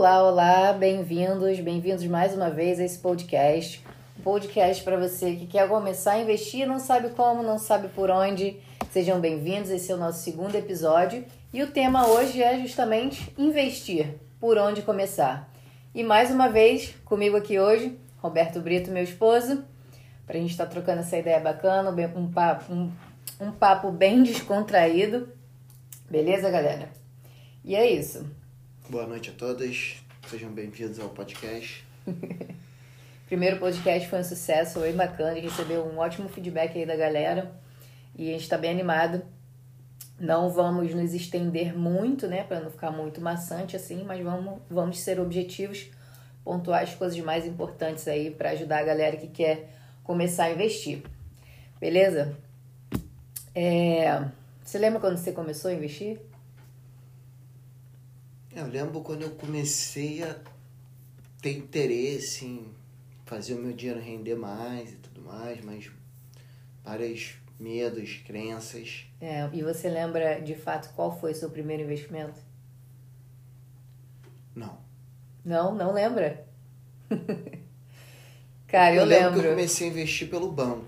Olá, olá, bem-vindos, bem-vindos mais uma vez a esse podcast. Um podcast para você que quer começar a investir, não sabe como, não sabe por onde. Sejam bem-vindos, esse é o nosso segundo episódio e o tema hoje é justamente investir, por onde começar. E mais uma vez, comigo aqui hoje, Roberto Brito, meu esposo, para a gente estar tá trocando essa ideia bacana, um papo, um, um papo bem descontraído. Beleza, galera? E é isso. Boa noite a todas, sejam bem-vindos ao podcast. Primeiro podcast foi um sucesso, foi bacana, recebeu um ótimo feedback aí da galera e a gente está bem animado. Não vamos nos estender muito, né, para não ficar muito maçante assim, mas vamos, vamos ser objetivos, pontuar as coisas mais importantes aí para ajudar a galera que quer começar a investir. Beleza? É... Você lembra quando você começou a investir? Eu lembro quando eu comecei a ter interesse em fazer o meu dinheiro render mais e tudo mais, mas vários medos, crenças. É, e você lembra de fato qual foi o seu primeiro investimento? Não. Não, não lembra? Cara, eu, eu lembro. lembro. que eu comecei a investir pelo banco.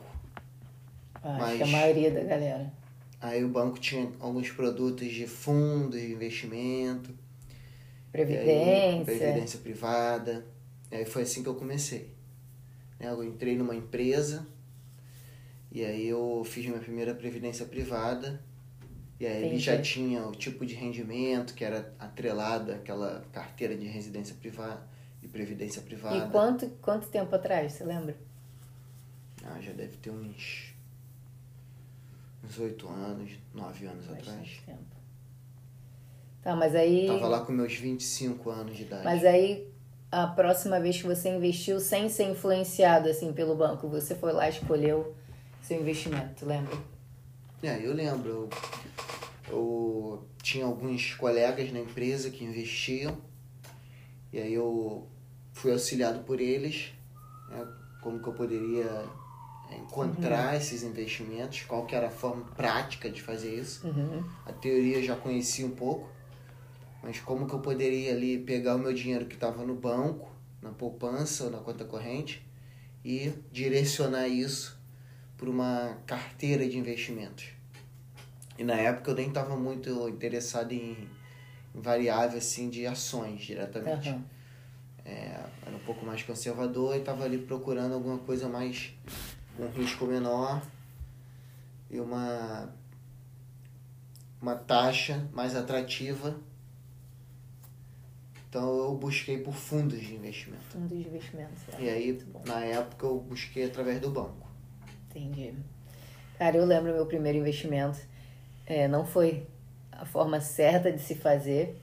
Acho mas... que a maioria da galera. Aí o banco tinha alguns produtos de fundos de investimento. Previdência. Aí, previdência privada. E aí foi assim que eu comecei. Né, eu entrei numa empresa e aí eu fiz minha primeira previdência privada. E aí Entendi. ele já tinha o tipo de rendimento que era atrelado àquela carteira de residência privada e previdência privada. E quanto, quanto tempo atrás, você lembra? Ah, já deve ter uns uns oito anos, nove anos Bastante atrás. Tempo. Tá, mas aí. Tava lá com meus 25 anos de idade. Mas aí, a próxima vez que você investiu sem ser influenciado assim pelo banco, você foi lá e escolheu seu investimento, lembra? É, eu lembro. Eu, eu tinha alguns colegas na empresa que investiam. E aí eu fui auxiliado por eles. Né, como que eu poderia encontrar uhum. esses investimentos, qual que era a forma prática de fazer isso. Uhum. A teoria eu já conhecia um pouco, mas como que eu poderia ali pegar o meu dinheiro que estava no banco, na poupança ou na conta corrente e direcionar isso para uma carteira de investimentos. E na época eu nem estava muito interessado em, em variável assim de ações diretamente. Uhum. É, era um pouco mais conservador e estava ali procurando alguma coisa mais com risco menor e uma uma taxa mais atrativa então eu busquei por fundos de investimento. Fundos de investimento, E aí, na época, eu busquei através do banco. Entendi. Cara, eu lembro meu primeiro investimento. É, não foi a forma certa de se fazer,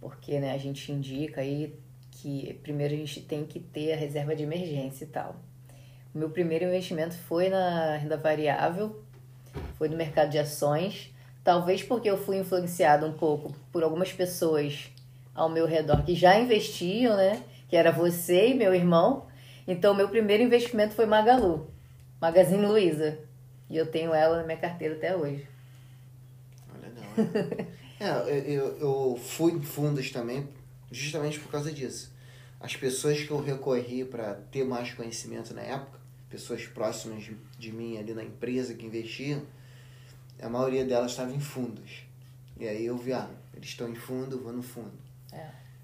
porque né, a gente indica aí que primeiro a gente tem que ter a reserva de emergência e tal. O meu primeiro investimento foi na renda variável, foi no mercado de ações. Talvez porque eu fui influenciado um pouco por algumas pessoas ao meu redor que já investiam, né? Que era você e meu irmão. Então, meu primeiro investimento foi Magalu, Magazine Luiza. E eu tenho ela na minha carteira até hoje. Legal. é, eu, eu fui fundos também, justamente por causa disso. As pessoas que eu recorri para ter mais conhecimento na época, pessoas próximas de mim ali na empresa que investiam, a maioria delas estava em fundos. E aí eu vi, ah, eles estão em fundo, vou no fundo.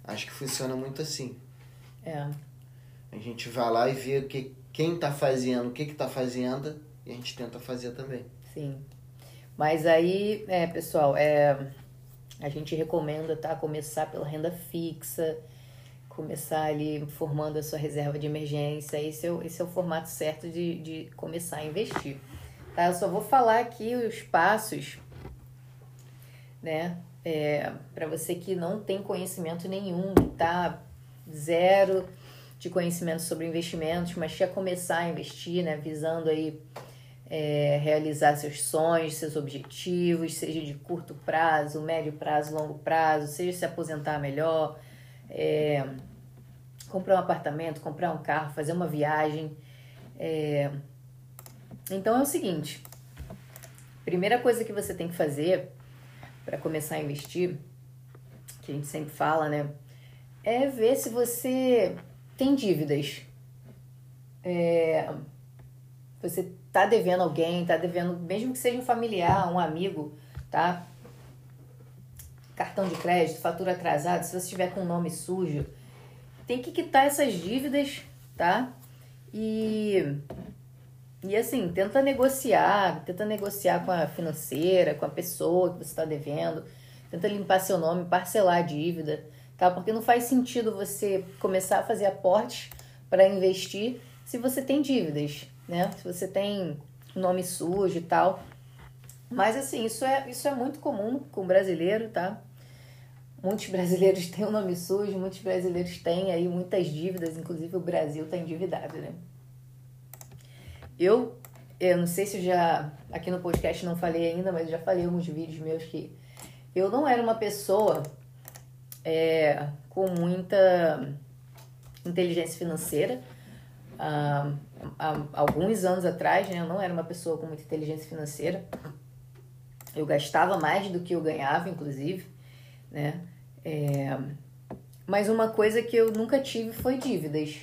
Acho que funciona muito assim. É. A gente vai lá e vê que, quem está fazendo, o que está fazendo, e a gente tenta fazer também. Sim. Mas aí, é, pessoal, é, a gente recomenda tá, começar pela renda fixa, começar ali formando a sua reserva de emergência. Esse é o, esse é o formato certo de, de começar a investir. Tá? Eu só vou falar aqui os passos, né? É, para você que não tem conhecimento nenhum, tá zero de conhecimento sobre investimentos, mas quer começar a investir, né, visando aí é, realizar seus sonhos, seus objetivos, seja de curto prazo, médio prazo, longo prazo, seja se aposentar melhor, é, comprar um apartamento, comprar um carro, fazer uma viagem. É... Então é o seguinte: primeira coisa que você tem que fazer para começar a investir, que a gente sempre fala, né? é ver se você tem dívidas. É, você tá devendo alguém, tá devendo, mesmo que seja um familiar, um amigo, tá? Cartão de crédito, fatura atrasada, se você estiver com o nome sujo, tem que quitar essas dívidas, tá? E e assim, tenta negociar, tenta negociar com a financeira, com a pessoa que você está devendo, tenta limpar seu nome, parcelar a dívida, tá? Porque não faz sentido você começar a fazer aportes para investir se você tem dívidas, né? Se você tem nome sujo e tal. Mas assim, isso é, isso é muito comum com brasileiro, tá? Muitos brasileiros têm o um nome sujo, muitos brasileiros têm aí muitas dívidas, inclusive o Brasil está endividado, né? Eu, eu não sei se já aqui no podcast não falei ainda, mas já falei alguns vídeos meus que eu não era uma pessoa é, com muita inteligência financeira. Ah, há alguns anos atrás, né, eu não era uma pessoa com muita inteligência financeira. Eu gastava mais do que eu ganhava, inclusive, né? É, mas uma coisa que eu nunca tive foi dívidas,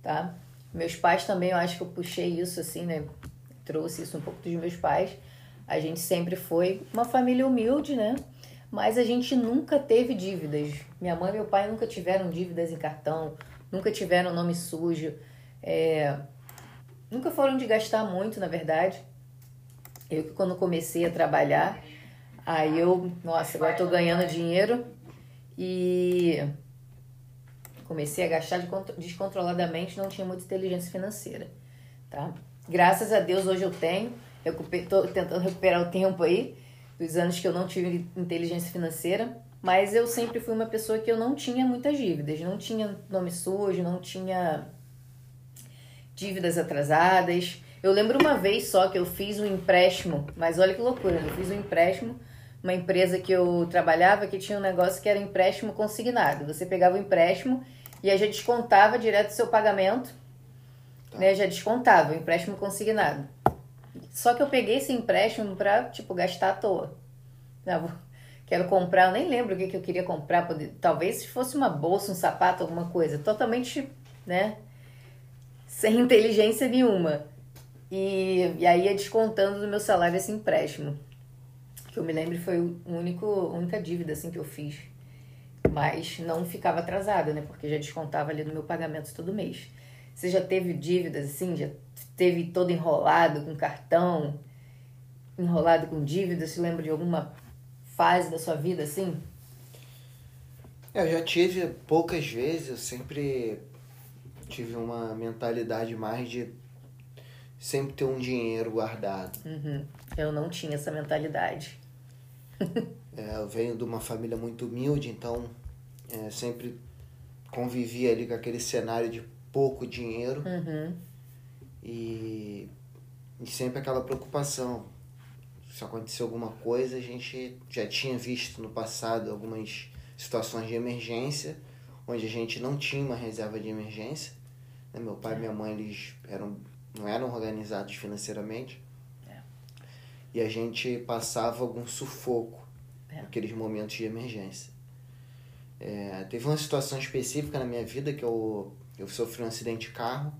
tá? Meus pais também, eu acho que eu puxei isso assim, né? Trouxe isso um pouco dos meus pais. A gente sempre foi uma família humilde, né? Mas a gente nunca teve dívidas. Minha mãe e meu pai nunca tiveram dívidas em cartão, nunca tiveram nome sujo. É... Nunca foram de gastar muito, na verdade. Eu que quando comecei a trabalhar, aí eu, nossa, agora tô ganhando dinheiro e comecei a gastar descontroladamente, não tinha muita inteligência financeira, tá? Graças a Deus hoje eu tenho, estou tentando recuperar o tempo aí dos anos que eu não tive inteligência financeira, mas eu sempre fui uma pessoa que eu não tinha muitas dívidas, não tinha nome sujo, não tinha dívidas atrasadas. Eu lembro uma vez só que eu fiz um empréstimo, mas olha que loucura, eu fiz um empréstimo uma empresa que eu trabalhava que tinha um negócio que era empréstimo consignado. Você pegava o empréstimo e aí já descontava direto o seu pagamento, tá. né? Já descontava o empréstimo consignado. Só que eu peguei esse empréstimo pra, tipo, gastar à toa. Não, quero comprar, eu nem lembro o que, que eu queria comprar. Talvez se fosse uma bolsa, um sapato, alguma coisa. Totalmente, né? Sem inteligência nenhuma. E, e aí ia descontando do meu salário esse empréstimo que eu me lembro foi o único, a única dívida assim que eu fiz. Mas não ficava atrasada, né? Porque já descontava ali no meu pagamento todo mês. Você já teve dívidas assim? Já teve todo enrolado com cartão? Enrolado com dívidas? Se lembra de alguma fase da sua vida assim? Eu já tive poucas vezes, eu sempre tive uma mentalidade mais de sempre ter um dinheiro guardado. Uhum. Eu não tinha essa mentalidade. é, eu venho de uma família muito humilde, então é, sempre convivi ali com aquele cenário de pouco dinheiro uhum. e, e sempre aquela preocupação. Se acontecer alguma coisa, a gente já tinha visto no passado algumas situações de emergência, onde a gente não tinha uma reserva de emergência. Né? Meu pai e minha mãe eles eram, não eram organizados financeiramente. E a gente passava algum sufoco é. naqueles momentos de emergência. É, teve uma situação específica na minha vida que eu, eu sofri um acidente de carro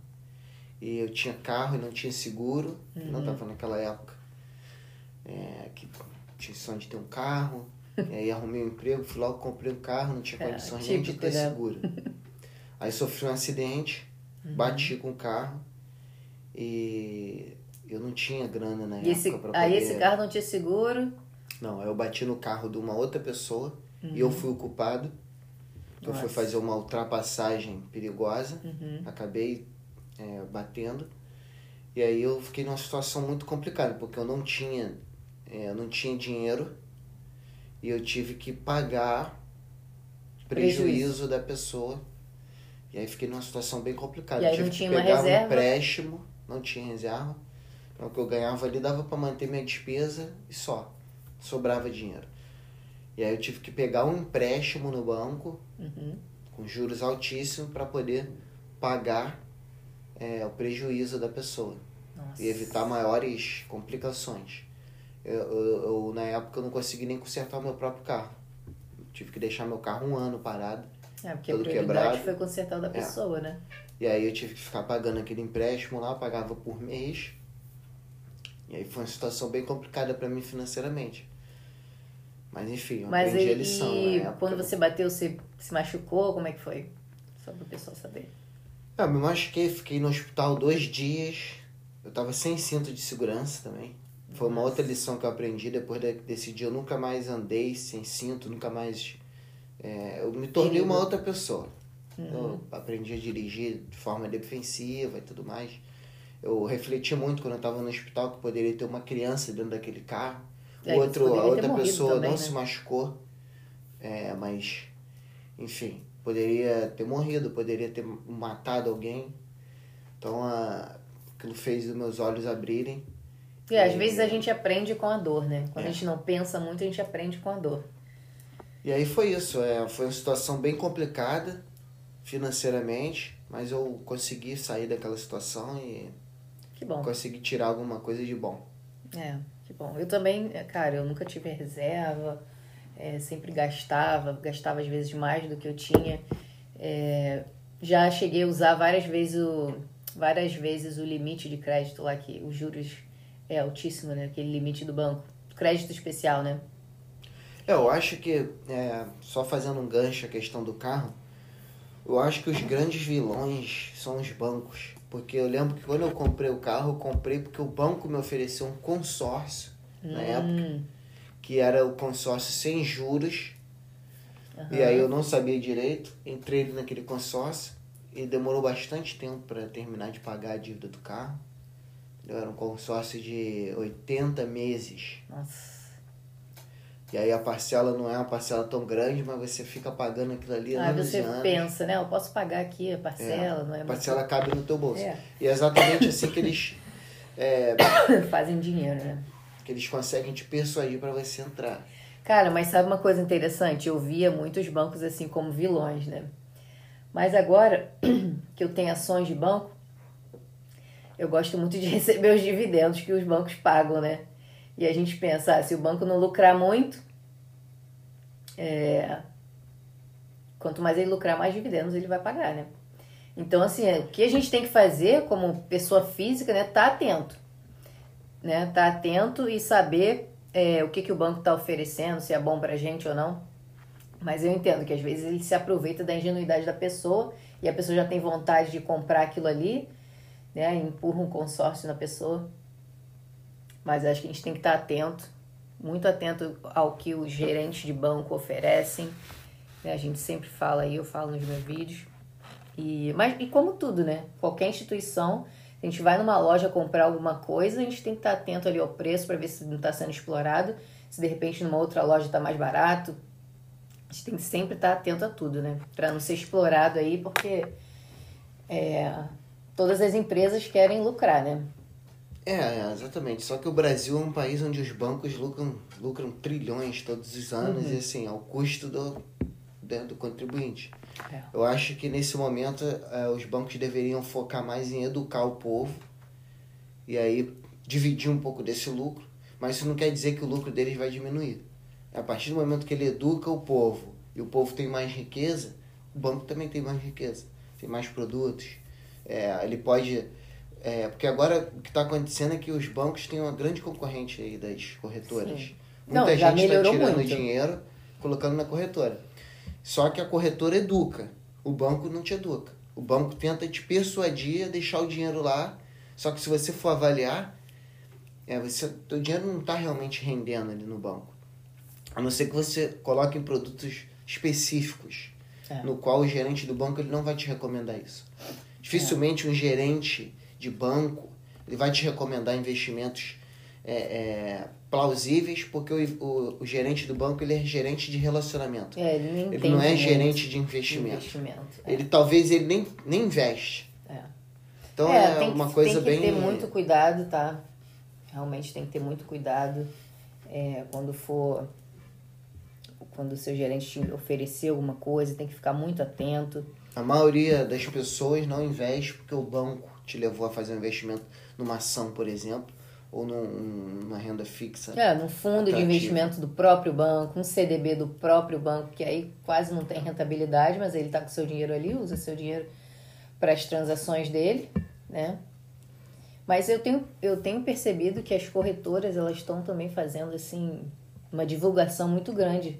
e eu tinha carro e não tinha seguro, uhum. não estava naquela época. É, que tinha sonho de ter um carro, e aí arrumei um emprego, fui logo comprei um carro, não tinha é, condições nem de ter né? seguro. Aí sofri um acidente, uhum. bati com o carro e eu não tinha grana na e esse, pra poder... Aí esse carro não tinha seguro? Não, eu bati no carro de uma outra pessoa uhum. e eu fui o culpado. Eu fui fazer uma ultrapassagem perigosa, uhum. acabei é, batendo. E aí eu fiquei numa situação muito complicada, porque eu não tinha, é, não tinha dinheiro e eu tive que pagar prejuízo, prejuízo da pessoa. E aí fiquei numa situação bem complicada. E aí eu tive não tinha que pegar uma reserva? um empréstimo, não tinha reserva. Então, o que eu ganhava ali dava para manter minha despesa e só. Sobrava dinheiro. E aí eu tive que pegar um empréstimo no banco, uhum. com juros altíssimos, para poder pagar é, o prejuízo da pessoa. Nossa. E evitar maiores complicações. Eu, eu, eu, na época, eu não consegui nem consertar o meu próprio carro. tive que deixar meu carro um ano parado. É, porque todo a prioridade quebrado. foi consertar o da pessoa, né? E aí eu tive que ficar pagando aquele empréstimo lá, eu pagava por mês. E aí foi uma situação bem complicada para mim financeiramente. Mas enfim, Mas aprendi e, a lição. e quando você bateu, você se machucou? Como é que foi? Só pro pessoal saber. Eu me machuquei, fiquei no hospital dois dias. Eu tava sem cinto de segurança também. Foi uma outra lição que eu aprendi. Depois de- desse dia eu nunca mais andei sem cinto, nunca mais. é, eu me tornei uma outra pessoa. Uhum. Eu aprendi a dirigir de forma defensiva e tudo mais. Eu refleti muito quando eu estava no hospital que poderia ter uma criança dentro daquele carro. O É, que outro, a outra pessoa também, não né? se machucou. É, mas, enfim, poderia ter morrido, poderia ter matado alguém. Então, a, aquilo fez os meus olhos abrirem. E às vezes a gente aprende com a dor, né? Quando É. a gente não pensa muito, a gente aprende com a dor. E aí foi isso. É, foi uma situação bem complicada financeiramente, mas eu consegui sair daquela situação e Que bom. consegui tirar alguma coisa de bom. É, que bom. Eu também, é, cara, eu nunca tive reserva, é, sempre gastava, gastava às vezes mais do que eu tinha. É, já cheguei a usar várias vezes o, várias vezes o limite de crédito lá, que os juros é altíssimo, né? Aquele limite do banco. Crédito especial, né? É, eu acho que, é, só fazendo um gancho a questão do carro, eu acho que os grandes vilões são os bancos. Porque eu lembro que quando eu comprei o carro, eu comprei porque o banco me ofereceu um consórcio na época, Hum, que era o consórcio sem juros. aham. E aí eu não sabia direito, entrei naquele consórcio e demorou bastante tempo para terminar de pagar a dívida do carro. Era um consórcio de 80 meses. Nossa. E aí a parcela não é uma parcela tão grande, mas você fica pagando aquilo ali anos você anos. pensa, né? Eu posso pagar aqui a parcela, não é A muito- parcela cabe no teu bolso. É. E é exatamente assim que eles, é, Fazem dinheiro, né? que eles conseguem te persuadir para você entrar. Cara, mas sabe uma coisa interessante? Eu via muitos bancos assim como vilões, né? Mas agora que eu tenho ações de banco, eu gosto muito de receber os dividendos que os bancos pagam, né? E a gente pensa, ah, se o banco não lucrar muito, é... quanto mais ele lucrar, mais dividendos ele vai pagar, né? Então, assim, o que a gente tem que fazer como pessoa física, né? Tá atento, né? Tá atento e saber é, o que, que o banco está oferecendo, se é bom pra gente ou não. Mas eu entendo que às vezes ele se aproveita da ingenuidade da pessoa e a pessoa já tem vontade de comprar aquilo ali, né? Empurra um consórcio na pessoa. Mas acho que a gente tem que estar atento, muito atento ao que os gerentes de banco oferecem. né? A gente sempre fala aí, eu falo nos meus vídeos. E, mas, e como tudo, né? Qualquer instituição, a gente vai numa loja comprar alguma coisa, a gente tem que estar atento ali ao preço para ver se não está sendo explorado. Se de repente numa outra loja está mais barato. A gente tem que sempre estar atento a tudo, né? Para não ser explorado aí, porque é, todas as empresas querem lucrar, né? É, é, exatamente. Só que o Brasil é um país onde os bancos lucram, lucram trilhões todos os anos e assim, ao custo do, do, do contribuinte. É. Eu acho que nesse momento eh, os bancos deveriam focar mais em educar o povo e aí dividir um pouco desse lucro, mas isso não quer dizer que o lucro deles vai diminuir. A partir do momento que ele educa o povo e o povo tem mais riqueza, o banco também tem mais riqueza, tem mais produtos. É, ele pode. É, porque agora o que está acontecendo é que os bancos têm uma grande concorrente aí das corretoras. Sim. Muita Não, gente está tirando muito. dinheiro colocando na corretora. Só que a corretora educa, o banco não te educa. O banco tenta te persuadir a deixar o dinheiro lá, só que se você for avaliar, é, você, teu dinheiro não está realmente rendendo ali no banco. A não ser que você coloque em produtos específicos, É. no qual o gerente do banco ele não vai te recomendar isso. Dificilmente um gerente de banco ele vai te recomendar investimentos é, é, plausíveis, porque o, o, o gerente do banco ele é gerente de relacionamento. É, ele Ele não é gerente de investimento. investimento. É. Ele talvez ele nem, nem investe. É. Então é, que- uma coisa tem que bem. ter muito cuidado, tá? Realmente tem que ter muito cuidado é, quando for. Quando o seu gerente te oferecer alguma coisa, tem que ficar muito atento. A maioria das pessoas não investe porque o banco te levou a fazer um investimento numa ação, por exemplo, ou num, numa renda fixa. É, num fundo atrativa. de investimento do próprio banco, um CDB do próprio banco, que aí quase não tem rentabilidade, mas ele está com seu dinheiro ali, usa seu dinheiro para as transações dele, né? Mas eu tenho, eu tenho percebido que as corretoras elas estão também fazendo assim uma divulgação muito grande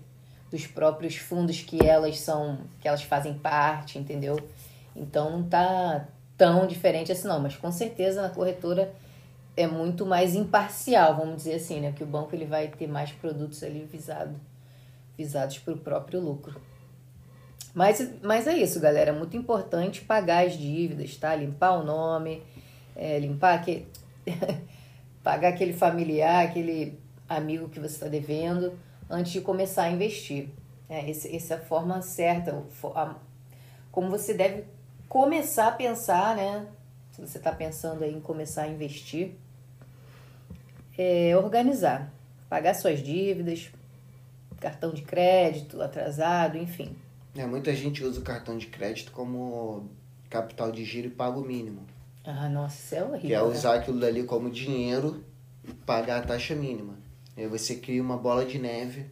dos próprios fundos que elas são, que elas fazem parte, entendeu? Então não tá tão diferente assim não, mas com certeza na corretora é muito mais imparcial, vamos dizer assim, né? Que o banco ele vai ter mais produtos ali visado, visados para o próprio lucro. Mas, mas é isso, galera. É muito importante pagar as dívidas, tá? Limpar o nome, é, limpar aquele. pagar aquele familiar, aquele amigo que você está devendo, antes de começar a investir. É, essa é a forma certa, a, como você deve começar a pensar, né? Se você está pensando aí em começar a investir, é organizar, pagar suas dívidas, cartão de crédito atrasado, enfim. É, muita gente usa o cartão de crédito como capital de giro e paga o mínimo. Ah, nossa, isso é horrível. Que é né? usar aquilo dali como dinheiro e pagar a taxa mínima. Aí você cria uma bola de neve.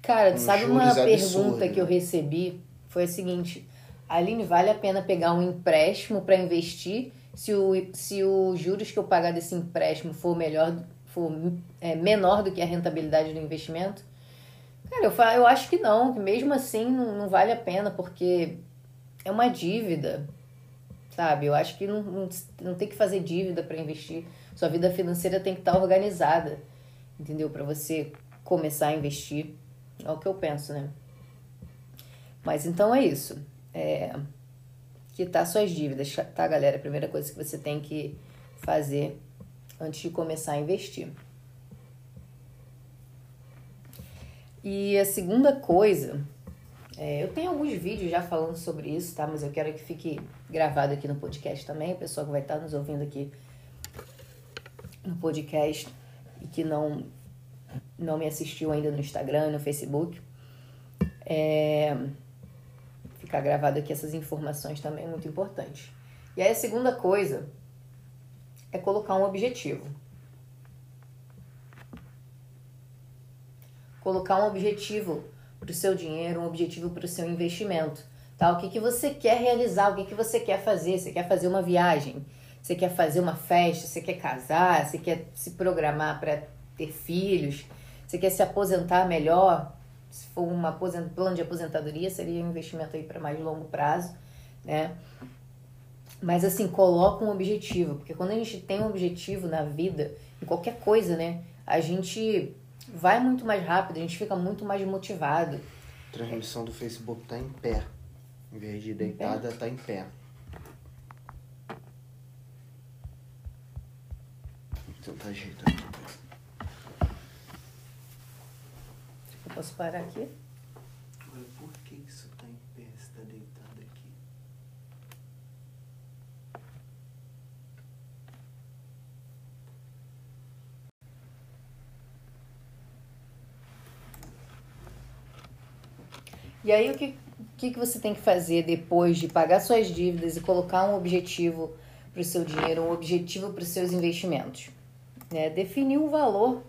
Cara, sabe uma pergunta que eu né? recebi? Foi a seguinte: Aline, vale a pena pegar um empréstimo para investir se o, se os juros que eu pagar desse empréstimo for melhor, for é, menor do que a rentabilidade do investimento? Cara, eu, falo, eu acho que não, que mesmo assim não, não vale a pena, porque é uma dívida, sabe? Eu acho que não, não, não tem que fazer dívida para investir. Sua vida financeira tem que estar organizada, entendeu? Para você começar a investir. É o que eu penso, né? Mas então é isso. É, quitar suas dívidas, tá, galera? Primeira coisa que você tem que fazer antes de começar a investir. E a segunda coisa, é, eu tenho alguns vídeos já falando sobre isso, tá? Mas eu quero que fique gravado aqui no podcast também. O pessoal que vai estar nos ouvindo aqui no podcast e que não, não me assistiu ainda no Instagram, no Facebook. É, ficar gravado aqui essas informações também é muito importante. E aí a segunda coisa é colocar um objetivo. Colocar um objetivo para o seu dinheiro, um objetivo para o seu investimento. Tá? O que, que você quer realizar, o que, que você quer fazer. Você quer fazer uma viagem, você quer fazer uma festa, você quer casar, você quer se programar para ter filhos, você quer se aposentar melhor. Se for um plano de aposentadoria, seria um investimento aí para mais longo prazo, né? Mas assim, coloca um objetivo, porque quando a gente tem um objetivo na vida, em qualquer coisa, né? A gente vai muito mais rápido, a gente fica muito mais motivado. A transmissão do Facebook tá em pé. Em vez de deitada, tá em pé. Vou tentar ajeitar aqui. Eu posso parar aqui? Agora, por que isso tá em pé se tá deitado aqui? E aí, o que, o que que você tem que fazer depois de pagar suas dívidas e colocar um objetivo para o seu dinheiro, um objetivo para os seus investimentos? É, definir um valor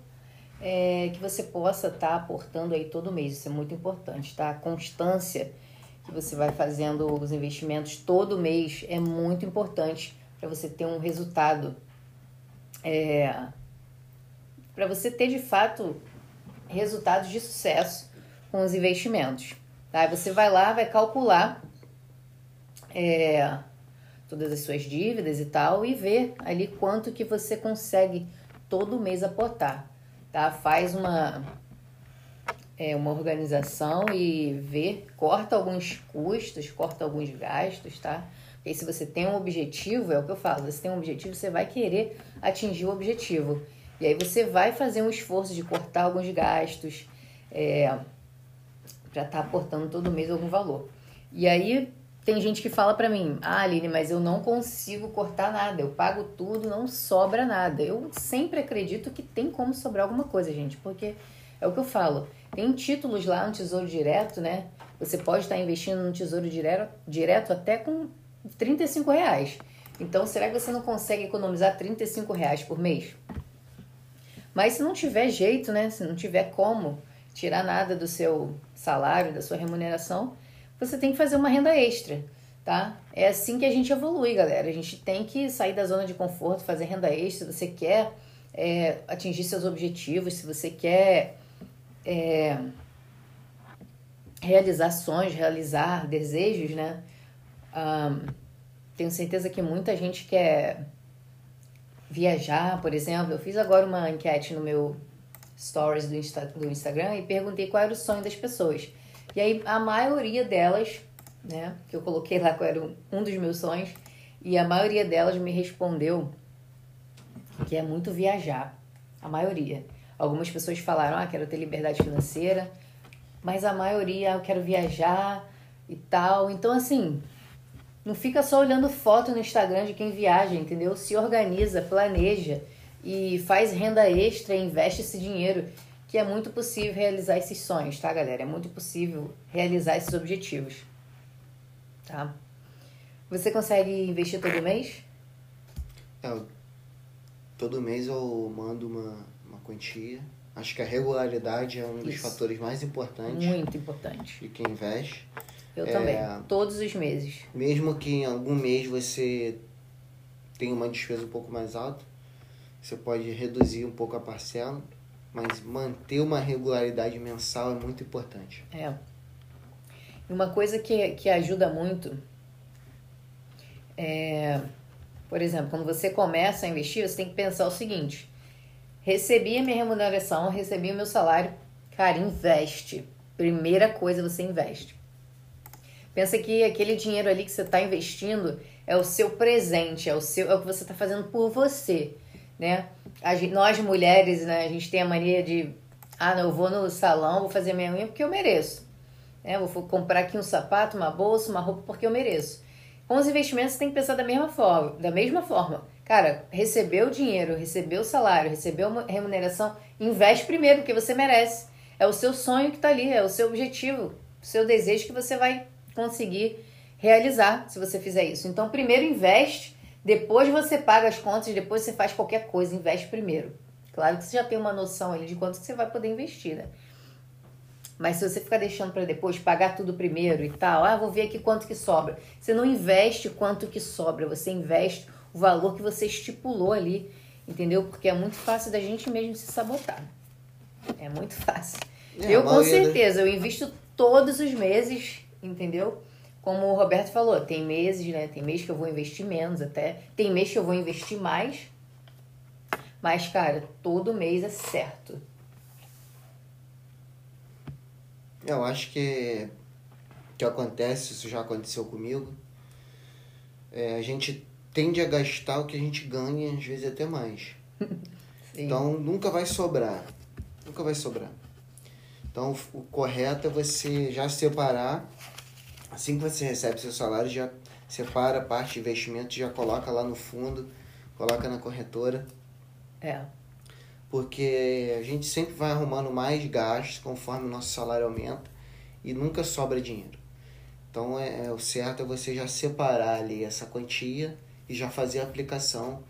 é, que você possa estar tá aportando aí todo mês. Isso é muito importante, tá? A constância que você vai fazendo os investimentos todo mês é muito importante para você ter um resultado. É, para você ter de fato resultados de sucesso com os investimentos. Tá? Você vai lá, vai calcular é, todas as suas dívidas e tal e ver ali quanto que você consegue todo mês aportar. Tá? Faz uma, é, uma organização e vê, corta alguns custos, corta alguns gastos, tá? Porque se você tem um objetivo, é o que eu falo, você tem um objetivo, você vai querer atingir o objetivo. E aí você vai fazer um esforço de cortar alguns gastos, é, para estar tá aportando todo mês algum valor. E aí tem gente que fala para mim, ah, Aline, mas eu não consigo cortar nada, eu pago tudo, não sobra nada. Eu sempre acredito que tem como sobrar alguma coisa, gente, porque é o que eu falo. Tem títulos lá no Tesouro Direto, né? Você pode estar investindo no Tesouro Direto, direto até com 35 reais. Então, será que você não consegue economizar 35 reais por mês? Mas se não tiver jeito, né? Se não tiver como tirar nada do seu salário, da sua remuneração, você tem que fazer uma renda extra, tá? É assim que a gente evolui, galera. A gente tem que sair da zona de conforto, fazer renda extra. Se você quer é, atingir seus objetivos, se você quer é, realizar sonhos, realizar desejos, né? Um, tenho certeza que muita gente quer viajar, por exemplo. Eu fiz agora uma enquete no meu stories do, Insta, do Instagram e perguntei qual era o sonho das pessoas. E aí a maioria delas, né, que eu coloquei lá qual era um dos meus sonhos, e a maioria delas me respondeu que é muito viajar. A maioria. Algumas pessoas falaram, ah, quero ter liberdade financeira, mas a maioria, ah, eu quero viajar e tal. Então, assim, não fica só olhando foto no Instagram de quem viaja, entendeu? Se organiza, planeja e faz renda extra, investe esse dinheiro, que é muito possível realizar esses sonhos, tá, galera? É muito possível realizar esses objetivos. Tá? Você consegue investir todo mês? É, todo mês eu mando uma, uma quantia. Acho que a regularidade é um dos fatores mais importantes. Muito importante. De quem investe. Eu é, também. Todos os meses. Mesmo que em algum mês você tenha uma despesa um pouco mais alta, você pode reduzir um pouco a parcela, mas manter uma regularidade mensal é muito importante. É. Uma coisa que, que ajuda muito é, por exemplo, quando você começa a investir, você tem que pensar o seguinte: recebi a minha remuneração, recebi o meu salário, cara, investe. Primeira coisa, você investe. Pensa que aquele dinheiro ali que você está investindo é o seu presente, é o seu, é o que você está fazendo por você, né? Gente, nós mulheres, né, a gente tem a mania de, ah, não, eu vou no salão, vou fazer minha unha porque eu mereço. Né? Vou comprar aqui um sapato, uma bolsa, uma roupa porque eu mereço. Com os investimentos, você tem que pensar da mesma forma, da mesma forma. Cara, recebeu dinheiro, recebeu o salário, recebeu remuneração, investe primeiro, porque você merece. É o seu sonho que está ali, é o seu objetivo, o seu desejo que você vai conseguir realizar se você fizer isso. Então, primeiro investe, depois você paga as contas, depois você faz qualquer coisa, investe primeiro. Claro que você já tem uma noção aí de quanto você vai poder investir, né? Mas se você ficar deixando para depois pagar tudo primeiro e tal, ah, vou ver aqui quanto que sobra. Você não investe quanto que sobra, você investe o valor que você estipulou ali, entendeu? Porque é muito fácil da gente mesmo se sabotar. É muito fácil. É, eu com certeza, eu invisto todos os meses entendeu? Como o Roberto falou, tem meses, né? Tem mês que eu vou investir menos até, tem mês que eu vou investir mais. Mas, cara, todo mês é certo. Eu acho que que acontece, isso já aconteceu comigo. É, a gente tende a gastar o que a gente ganha, às vezes até mais. então nunca vai sobrar. Nunca vai sobrar. Então o correto é você já separar Assim que você recebe seu salário, já separa a parte de investimento, já coloca lá no fundo, coloca na corretora. É. Porque a gente sempre vai arrumando mais gastos conforme o nosso salário aumenta e nunca sobra dinheiro. Então é, é, o certo é você já separar ali essa quantia e já fazer a aplicação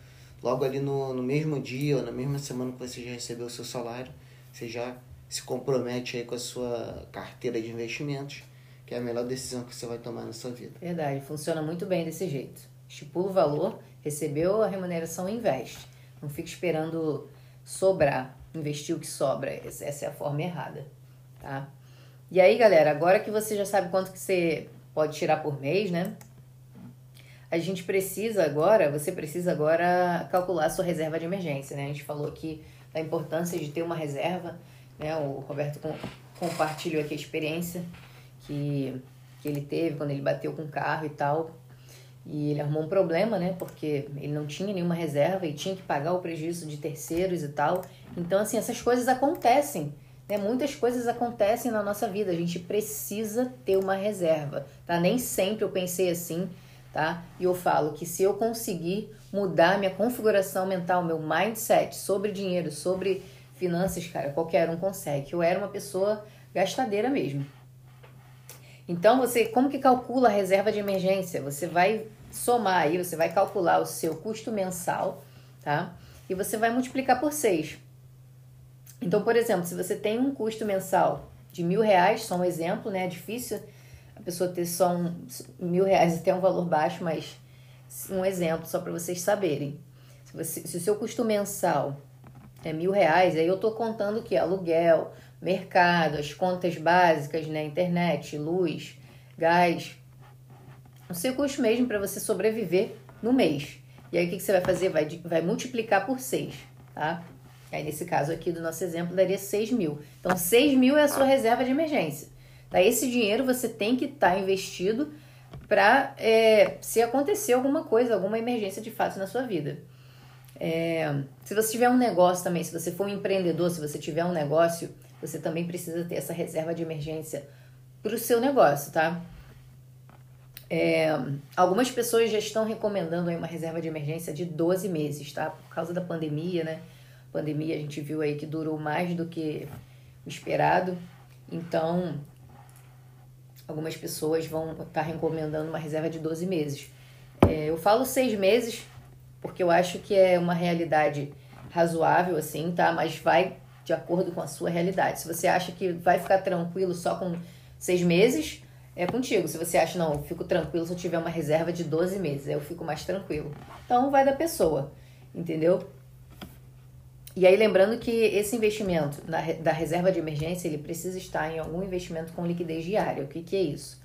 logo ali no, no mesmo dia ou na mesma semana que você já recebeu o seu salário, você já se compromete aí com a sua carteira de investimentos que é a melhor decisão que você vai tomar na sua vida. Verdade, funciona muito bem desse jeito. Estipula o valor, recebeu a remuneração, investe. Não fica esperando sobrar, investir o que sobra. Essa é a forma errada, tá? E aí, galera, agora que você já sabe quanto que você pode tirar por mês, né? A gente precisa agora, você precisa agora calcular a sua reserva de emergência, né? A gente falou aqui da importância de ter uma reserva, né? O Roberto compartilhou aqui a experiência que, que ele teve quando ele bateu com o carro e tal. E ele arrumou um problema, né? Porque ele não tinha nenhuma reserva e tinha que pagar o prejuízo de terceiros e tal. Então, assim, essas coisas acontecem. Né? Muitas coisas acontecem na nossa vida. A gente precisa ter uma reserva, tá? Nem sempre eu pensei assim, tá? E eu falo que se eu conseguir mudar minha configuração mental, meu mindset sobre dinheiro, sobre finanças, cara, qualquer um consegue. Eu era uma pessoa gastadeira mesmo. Então, você, como que calcula a reserva de emergência? Você vai somar aí, você vai calcular o seu custo mensal, tá? E você vai multiplicar por 6. Então, por exemplo, se você tem um custo mensal de mil reais, só um exemplo, né? É difícil a pessoa ter só um, mil reais até um valor baixo, mas um exemplo só para vocês saberem. Se, você, se o seu custo mensal é mil reais, aí eu estou contando que aluguel, mercado, as contas básicas, né? Internet, luz, gás. O seu custo mesmo para você sobreviver no mês. E aí o que, você vai fazer? Vai, vai multiplicar por 6, tá? Aí nesse caso aqui do nosso exemplo daria 6 mil. Então 6 mil é a sua reserva de emergência. Tá? Esse dinheiro você tem que estar tá investido para é, se acontecer alguma coisa, alguma emergência de fato na sua vida. É, se você tiver um negócio também, se você for um empreendedor, se você tiver um negócio, você também precisa ter essa reserva de emergência para o seu negócio, tá? É, algumas pessoas já estão recomendando aí uma reserva de emergência de 12 meses, tá? Por causa da pandemia, né? Pandemia a gente viu aí que durou mais do que o esperado. Então, algumas pessoas vão estar tá recomendando uma reserva de 12 meses. É, eu falo seis meses porque eu acho que é uma realidade razoável, assim, tá? Mas vai de acordo com a sua realidade. Se você acha que vai ficar tranquilo só com seis meses, é contigo. Se você acha, não, eu fico tranquilo se eu tiver uma reserva de 12 meses, eu fico mais tranquilo. Então, vai da pessoa, entendeu? E aí, lembrando que esse investimento na, da reserva de emergência, ele precisa estar em algum investimento com liquidez diária. O que, que é isso?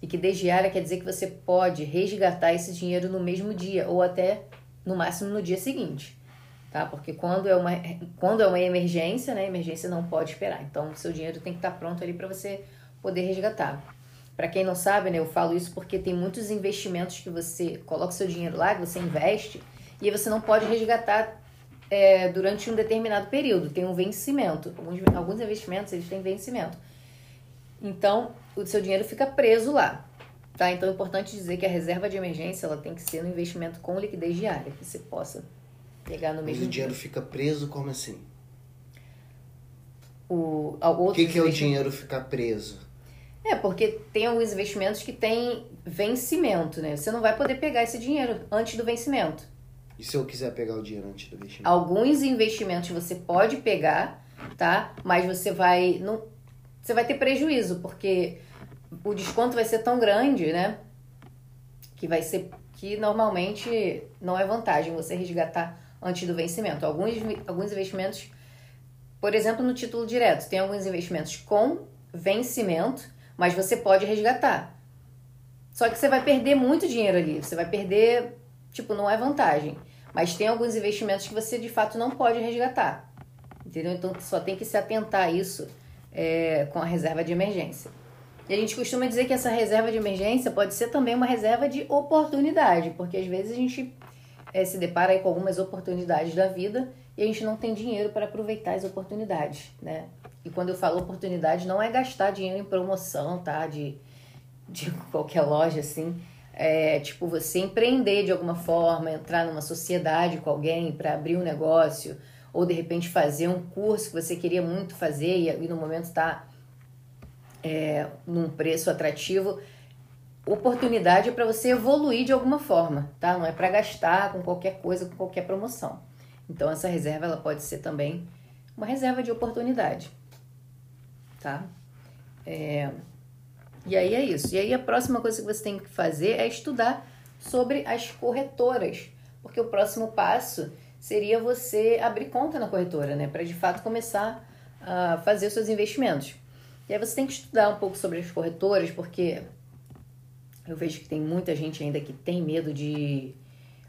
Liquidez diária quer dizer que você pode resgatar esse dinheiro no mesmo dia ou até no máximo no dia seguinte. Tá? Porque quando é uma, quando é uma emergência, né, emergência não pode esperar. Então, seu dinheiro tem que estar pronto ali para você poder resgatar. Para quem não sabe, né, eu falo isso porque tem muitos investimentos que você coloca seu dinheiro lá, que você investe, e você não pode resgatar é, durante um determinado período. Tem um vencimento. Alguns, alguns investimentos eles têm vencimento. Então, o seu dinheiro fica preso lá. Tá? Então é importante dizer que a reserva de emergência ela tem que ser no investimento com liquidez diária, que você possa pegar no mesmo Mas o dinheiro fica preso como assim? O, o que, que é o dinheiro ficar preso? É, porque tem alguns investimentos que têm vencimento, né? Você não vai poder pegar esse dinheiro antes do vencimento. E se eu quiser pegar o dinheiro antes do investimento? Alguns investimentos você pode pegar, tá? Mas você vai não você vai ter prejuízo, porque o desconto vai ser tão grande, né? Que vai ser que normalmente não é vantagem você resgatar antes do vencimento. Alguns, alguns investimentos, por exemplo, no título direto, tem alguns investimentos com vencimento mas você pode resgatar. Só que você vai perder muito dinheiro ali, você vai perder, tipo, não é vantagem. Mas tem alguns investimentos que você de fato não pode resgatar. Entendeu? Então só tem que se atentar a isso é, com a reserva de emergência. E a gente costuma dizer que essa reserva de emergência pode ser também uma reserva de oportunidade, porque às vezes a gente é, se depara com algumas oportunidades da vida e a gente não tem dinheiro para aproveitar as oportunidades, né? E quando eu falo oportunidade, não é gastar dinheiro em promoção, tá? De, de qualquer loja, assim. É tipo você empreender de alguma forma, entrar numa sociedade com alguém para abrir um negócio, ou de repente fazer um curso que você queria muito fazer e, e no momento está é, num preço atrativo. Oportunidade para você evoluir de alguma forma, tá? Não é para gastar com qualquer coisa, com qualquer promoção. Então essa reserva ela pode ser também uma reserva de oportunidade tá? É... E aí é isso. E aí a próxima coisa que você tem que fazer é estudar sobre as corretoras, porque o próximo passo seria você abrir conta na corretora, né, para de fato começar a fazer os seus investimentos. E aí você tem que estudar um pouco sobre as corretoras, porque eu vejo que tem muita gente ainda que tem medo de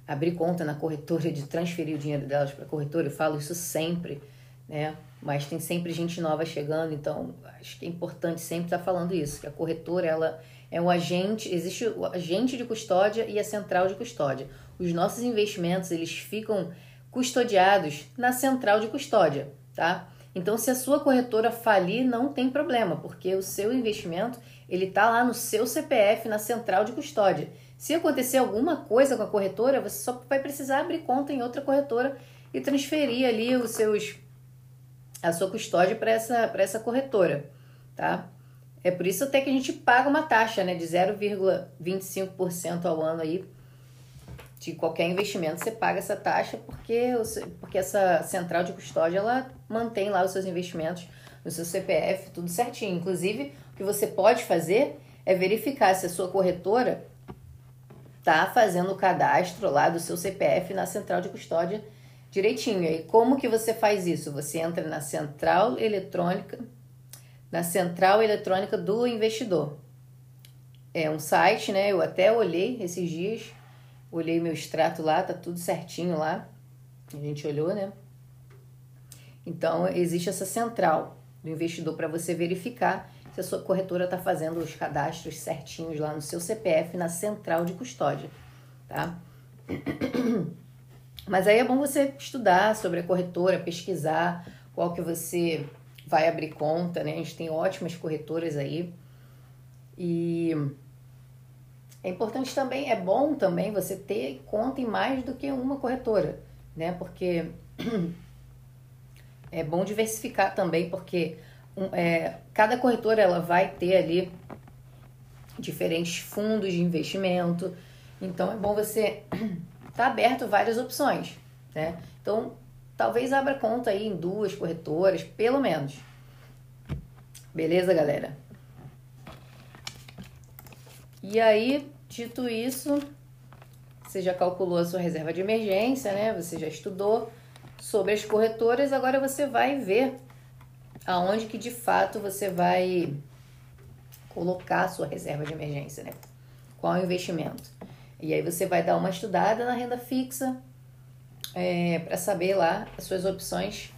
abrir conta na corretora, de transferir o dinheiro delas para a corretora. Eu falo isso sempre, né? mas tem sempre gente nova chegando, então acho que é importante sempre estar falando isso, que a corretora ela é um agente, existe o agente de custódia e a central de custódia. Os nossos investimentos, eles ficam custodiados na central de custódia, tá? Então, se a sua corretora falir, não tem problema, porque o seu investimento, ele está lá no seu CPF, na central de custódia. Se acontecer alguma coisa com a corretora, você só vai precisar abrir conta em outra corretora e transferir ali os seus a sua custódia para essa, essa corretora, tá? É por isso até que a gente paga uma taxa, né, de 0,25% ao ano aí de qualquer investimento você paga essa taxa porque, porque essa central de custódia ela mantém lá os seus investimentos no seu CPF, tudo certinho. Inclusive, o que você pode fazer é verificar se a sua corretora está fazendo o cadastro lá do seu CPF na central de custódia direitinho. E como que você faz isso? Você entra na central eletrônica, na central eletrônica do investidor. É um site, né? Eu até olhei esses dias Olhei meu extrato lá, tá tudo certinho lá. A gente olhou, né? Então, existe essa central do investidor para você verificar se a sua corretora está fazendo os cadastros certinhos lá no seu CPF, na central de custódia, tá? Mas aí é bom você estudar sobre a corretora, pesquisar qual que você vai abrir conta, né? A gente tem ótimas corretoras aí. E é importante também, é bom também você ter conta em mais do que uma corretora, né? Porque é bom diversificar também, porque é, cada corretora ela vai ter ali diferentes fundos de investimento. Então é bom você estar tá aberto várias opções, né? Então talvez abra conta aí em duas corretoras, pelo menos. Beleza, galera? E aí, Dito isso, você já calculou a sua reserva de emergência, né? Você já estudou sobre as corretoras, agora você vai ver aonde que de fato você vai colocar a sua reserva de emergência, né? Qual é o investimento? E aí você vai dar uma estudada na renda fixa é, para saber lá as suas opções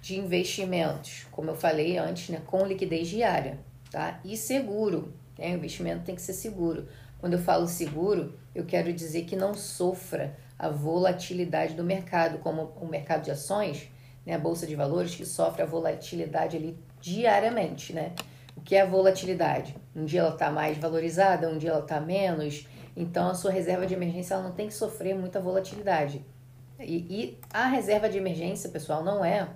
de investimentos, como eu falei antes, né? Com liquidez diária, tá? E seguro, né? O investimento tem que ser seguro. Quando eu falo seguro, eu quero dizer que não sofra a volatilidade do mercado, como o mercado de ações, né, a bolsa de valores, que sofre a volatilidade ali diariamente, né? O que é a volatilidade? Um dia ela está mais valorizada, um dia ela está menos. Então a sua reserva de emergência ela não tem que sofrer muita volatilidade. E, e a reserva de emergência, pessoal, não é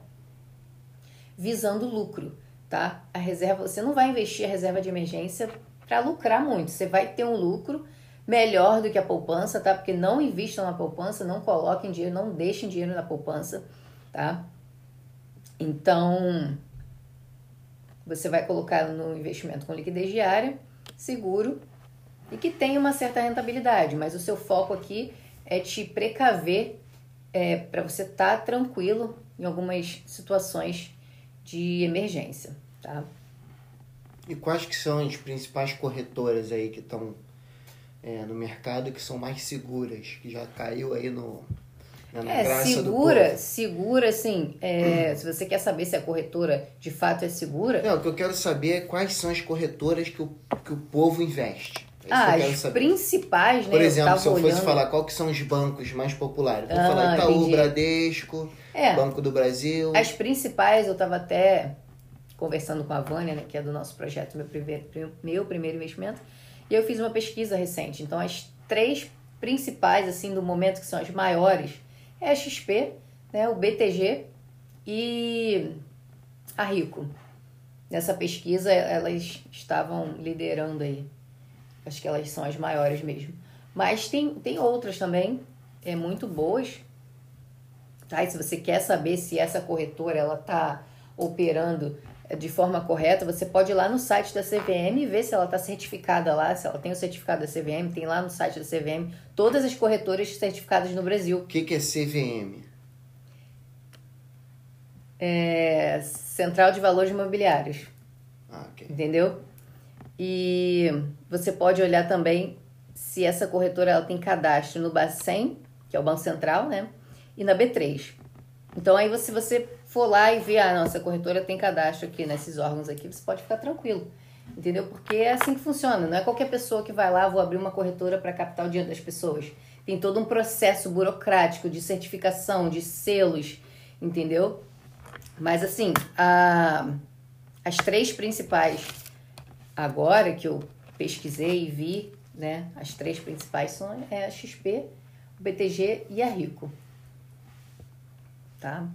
visando lucro, tá? A reserva, você não vai investir a reserva de emergência para lucrar muito. Você vai ter um lucro melhor do que a poupança, tá? Porque não invistam na poupança, não coloquem dinheiro, não deixem dinheiro na poupança, tá? Então, você vai colocar no investimento com liquidez diária, seguro e que tenha uma certa rentabilidade, mas o seu foco aqui é te precaver é, para você estar tá tranquilo em algumas situações de emergência, tá? E quais que são as principais corretoras aí que estão é, no mercado que são mais seguras, que já caiu aí no né, é, segura, segura, assim, é, hum. se você quer saber se a corretora de fato é segura... Não, o que eu quero saber é quais são as corretoras que o, que o povo investe. É ah, as principais, né? Por exemplo, se eu olhando... fosse falar qual que são os bancos mais populares. Vou ah, falar Itaú, entendi. Bradesco, é, Banco do Brasil. As principais, eu estava até conversando com a Vânia, né, que é do nosso projeto Meu Primeiro, meu primeiro Investimento, e eu fiz uma pesquisa recente. Então, as três principais, assim, do momento, que são as maiores, é a XP, né, o BTG e a Rico. Nessa pesquisa, elas estavam liderando aí. Acho que elas são as maiores mesmo. Mas tem, tem outras também, é muito boas. Tá? E se você quer saber se essa corretora ela tá operando de forma correta, você pode ir lá no site da CVM e ver se ela está certificada lá, se ela tem o certificado da CVM, tem lá no site da CVM todas as corretoras certificadas no Brasil. O que, que é CVM? É Central de Valores Imobiliários. Ah, ok. Entendeu? E você pode olhar também se essa corretora ela tem cadastro no Bacen, que é o Banco Central, né? E na B3. Então aí se você for lá e ver, ah, nossa corretora tem cadastro aqui nesses órgãos aqui, você pode ficar tranquilo. Entendeu? Porque é assim que funciona. Não é qualquer pessoa que vai lá, vou abrir uma corretora para captar o dinheiro das pessoas. Tem todo um processo burocrático de certificação, de selos, entendeu? Mas assim, a, as três principais agora que eu pesquisei e vi, né? As três principais são é a XP, o BTG e a Rico tá?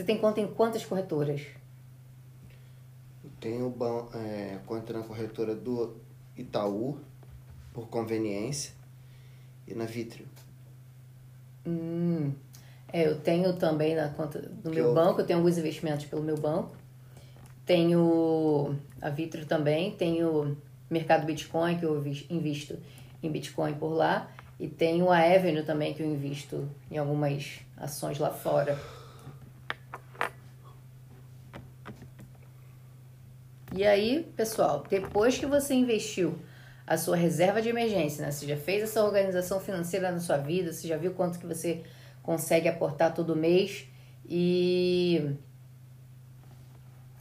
Você tem conta em quantas corretoras? Eu tenho é, conta na corretora do Itaú, por conveniência, e na Vitrio. Hum, é, eu tenho também na conta do meu eu- banco, eu tenho alguns investimentos pelo meu banco. Tenho a Vitro também, tenho Mercado Bitcoin, que eu invis- invisto em Bitcoin por lá. E tenho a Avenue também, que eu invisto em algumas ações lá fora. E aí, pessoal, depois que você investiu a sua reserva de emergência, né? Você já fez essa organização financeira na sua vida, você já viu quanto que você consegue aportar todo mês e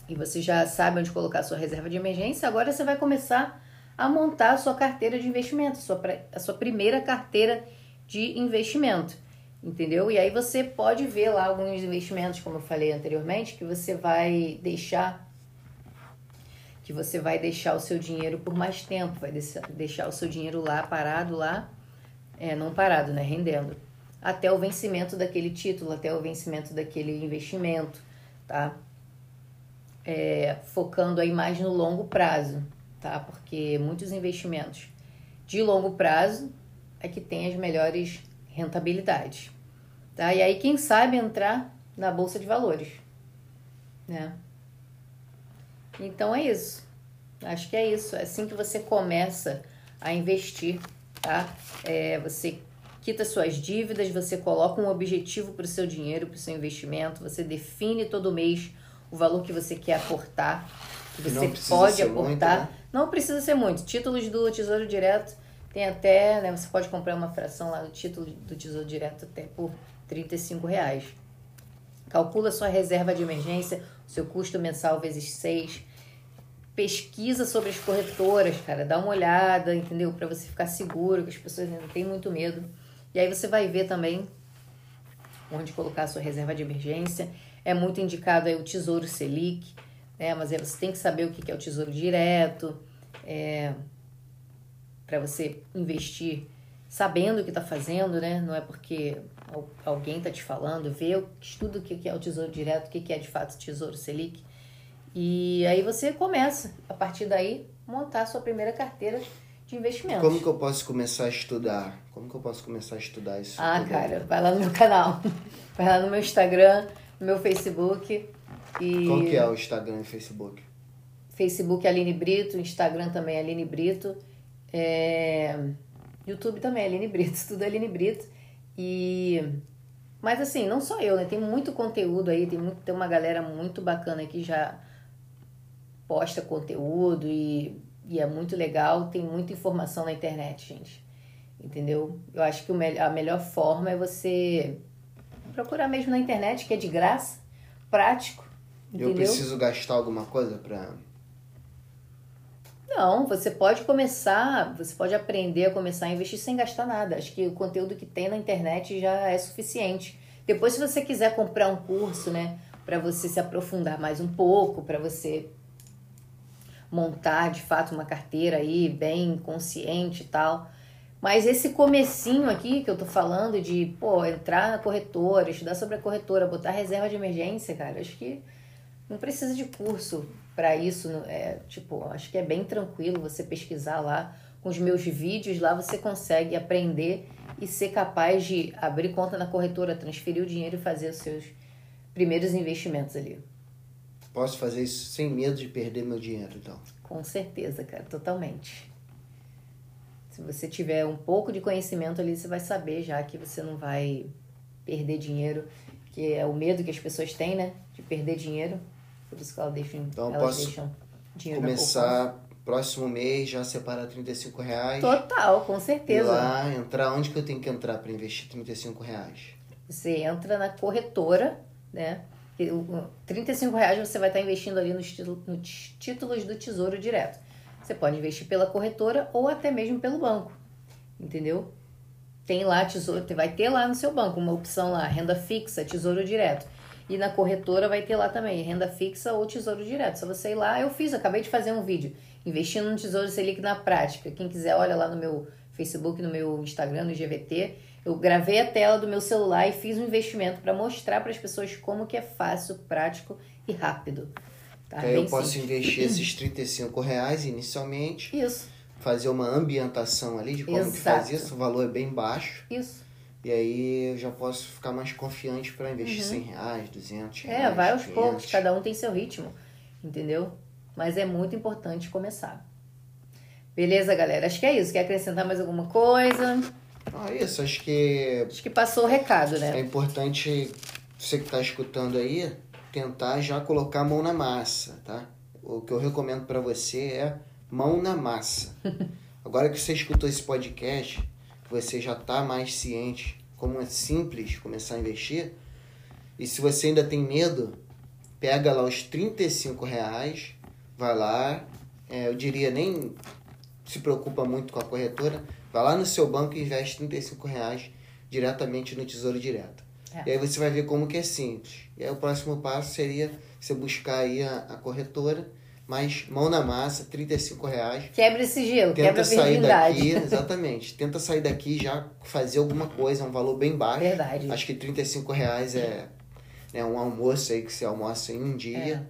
e você já sabe onde colocar a sua reserva de emergência, agora você vai começar a montar a sua carteira de investimento, a sua, a sua primeira carteira de investimento, entendeu? E aí você pode ver lá alguns investimentos, como eu falei anteriormente, que você vai deixar que você vai deixar o seu dinheiro por mais tempo, vai deixar- o seu dinheiro lá parado lá, é, não parado, né, rendendo, até o vencimento daquele título, até o vencimento daquele investimento, tá? É, focando aí mais no longo prazo, tá? Porque muitos investimentos de longo prazo é que tem as melhores rentabilidades, tá? E aí quem sabe entrar na bolsa de valores, né? Então é isso. Acho que é isso. É assim que você começa a investir, tá? É, você quita suas dívidas, você coloca um objetivo para o seu dinheiro, para o seu investimento, você define todo mês o valor que você quer aportar, que você pode aportar. muito, né? Não precisa ser muito. Títulos do Tesouro Direto tem até, né? Você pode comprar uma fração lá no título do Tesouro Direto até por 35 reais. Calcula sua reserva de emergência, o seu custo mensal vezes 6. Pesquisa sobre as corretoras, cara, dá uma olhada, entendeu? Para você ficar seguro, que as pessoas ainda têm muito medo. E aí você vai ver também onde colocar a sua reserva de emergência. É muito indicado aí o Tesouro Selic, né? Mas você tem que saber o que é o Tesouro Direto, é, para você investir sabendo o que está fazendo, né? Não é porque al- alguém está te falando, vê, estuda o que é o Tesouro Direto, o que que é de fato o Tesouro Selic. E aí você começa, a partir daí, montar a sua primeira carteira de investimentos. Como que eu posso começar a estudar? Como que eu posso começar a estudar isso? Ah, cara, vai lá no meu canal. Vai lá no meu Instagram, no meu Facebook. E Qual que é o Instagram e Facebook? Facebook Aline Brito, Instagram também Aline Brito. É... YouTube também Aline Brito, tudo Aline Brito. E mas assim, não só eu, né? Tem muito conteúdo aí, tem, muito, tem uma galera muito bacana que já posta conteúdo e, e é muito legal, tem muita informação na internet, gente. Entendeu? Eu acho que o mel- a melhor forma é você procurar mesmo na internet, que é de graça, prático. Eu Entendeu? preciso gastar alguma coisa pra. Não, você pode começar, você pode aprender a começar a investir sem gastar nada. Acho que o conteúdo que tem na internet já é suficiente. Depois, se você quiser comprar um curso, né, para você se aprofundar mais um pouco, para você montar de fato uma carteira aí bem consciente e tal. Mas esse comecinho aqui que eu tô falando de, pô, entrar na corretora, estudar sobre a corretora, botar reserva de emergência, cara, acho que não precisa de curso para isso. É, tipo, acho que é bem tranquilo você pesquisar lá. Com os meus vídeos lá você consegue aprender e ser capaz de abrir conta na corretora, transferir o dinheiro e fazer os seus primeiros investimentos ali. Posso fazer isso sem medo de perder meu dinheiro, então. Com certeza, cara, totalmente. Se você tiver um pouco de conhecimento ali, você vai saber já que você não vai perder dinheiro, que é o medo que as pessoas têm, né? De perder dinheiro. Por isso que elas deixam, Então, elas posso deixam dinheiro. Começar próximo mês, já separar 35 reais. Total, com Ir certeza. lá, entrar onde que eu tenho que entrar pra investir 35 reais? Você entra na corretora, né? E o- o 35 reais você vai estar investindo ali nos, nos títulos do Tesouro Direto. Você pode investir pela corretora ou até mesmo pelo banco, entendeu? Tem lá tesouro, vai ter lá no seu banco uma opção lá, renda fixa, tesouro direto. E na corretora vai ter lá também, renda fixa ou tesouro direto. Só você ir lá, eu fiz, acabei de fazer um vídeo, investindo no Tesouro Selic na prática. Quem quiser, olha lá no meu Facebook, no meu Instagram, no GVT. Eu gravei a tela do meu celular e fiz um investimento para mostrar para as pessoas como que é fácil, prático e rápido. Tá? Aí eu posso simples. investir esses 35 reais inicialmente, Isso. fazer uma ambientação ali de como que faz Exato. isso, o valor é bem baixo. Isso. E aí eu já posso ficar mais confiante para investir Uhum. 100 reais, 200 reais. É, vai aos 500. poucos, cada um tem seu ritmo, entendeu? Mas é muito importante começar. Beleza, galera? Acho que é isso. Quer acrescentar mais alguma coisa? Ah, isso, acho que Acho que passou o recado, é né? importante você que está escutando aí tentar já colocar a mão na massa, tá? O que eu recomendo para você é mão na massa. Agora que você escutou esse podcast, que você já está mais ciente como é simples começar a investir, e se você ainda tem medo, pega lá os 35 reais, vai lá, é, eu diria nem se preocupa muito com a corretora, vai lá no seu banco e investe 35 reais diretamente no Tesouro Direto. É. E aí você vai ver como que é simples. E aí o próximo passo seria você buscar aí a, a corretora, mas mão na massa, 35 reais. Quebra esse gelo, quebra Tenta a sair daqui, exatamente. Tenta sair daqui já fazer alguma coisa, é um valor bem baixo. Verdade. Acho que 35 reais é, é um almoço aí que você almoça em um dia,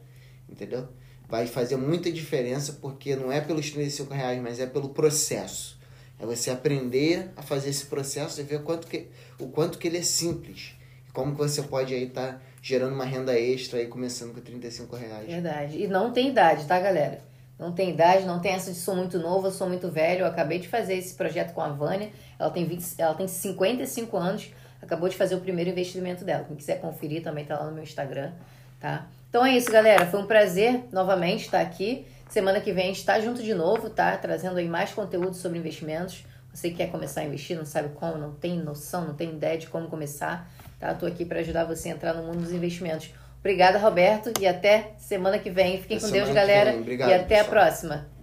É. entendeu? Vai fazer muita diferença porque não é pelos 35 reais, mas é pelo processo. É você aprender a fazer esse processo e ver quanto que, o quanto que ele é simples. E como que você pode aí estar gerando uma renda extra aí começando com 35 reais. Verdade. E não tem idade, tá, galera? Não tem idade, não tem essa de sou muito novo, sou muito velho. Eu acabei de fazer esse projeto com a Vânia. Ela tem, 20, ela tem 55 anos, acabou de fazer o primeiro investimento dela. Quem quiser conferir também tá lá no meu Instagram, tá? Então é isso, galera. Foi um prazer novamente estar aqui. Semana que vem a gente tá junto de novo, tá? Trazendo aí mais conteúdo sobre investimentos. Você que quer começar a investir, não sabe como, não tem noção, não tem ideia de como começar, tá? Tô aqui para ajudar você a entrar no mundo dos investimentos. Obrigada, Roberto, e até semana que vem. Fiquem Até com Deus, galera. Obrigado, e até a pessoal. próxima.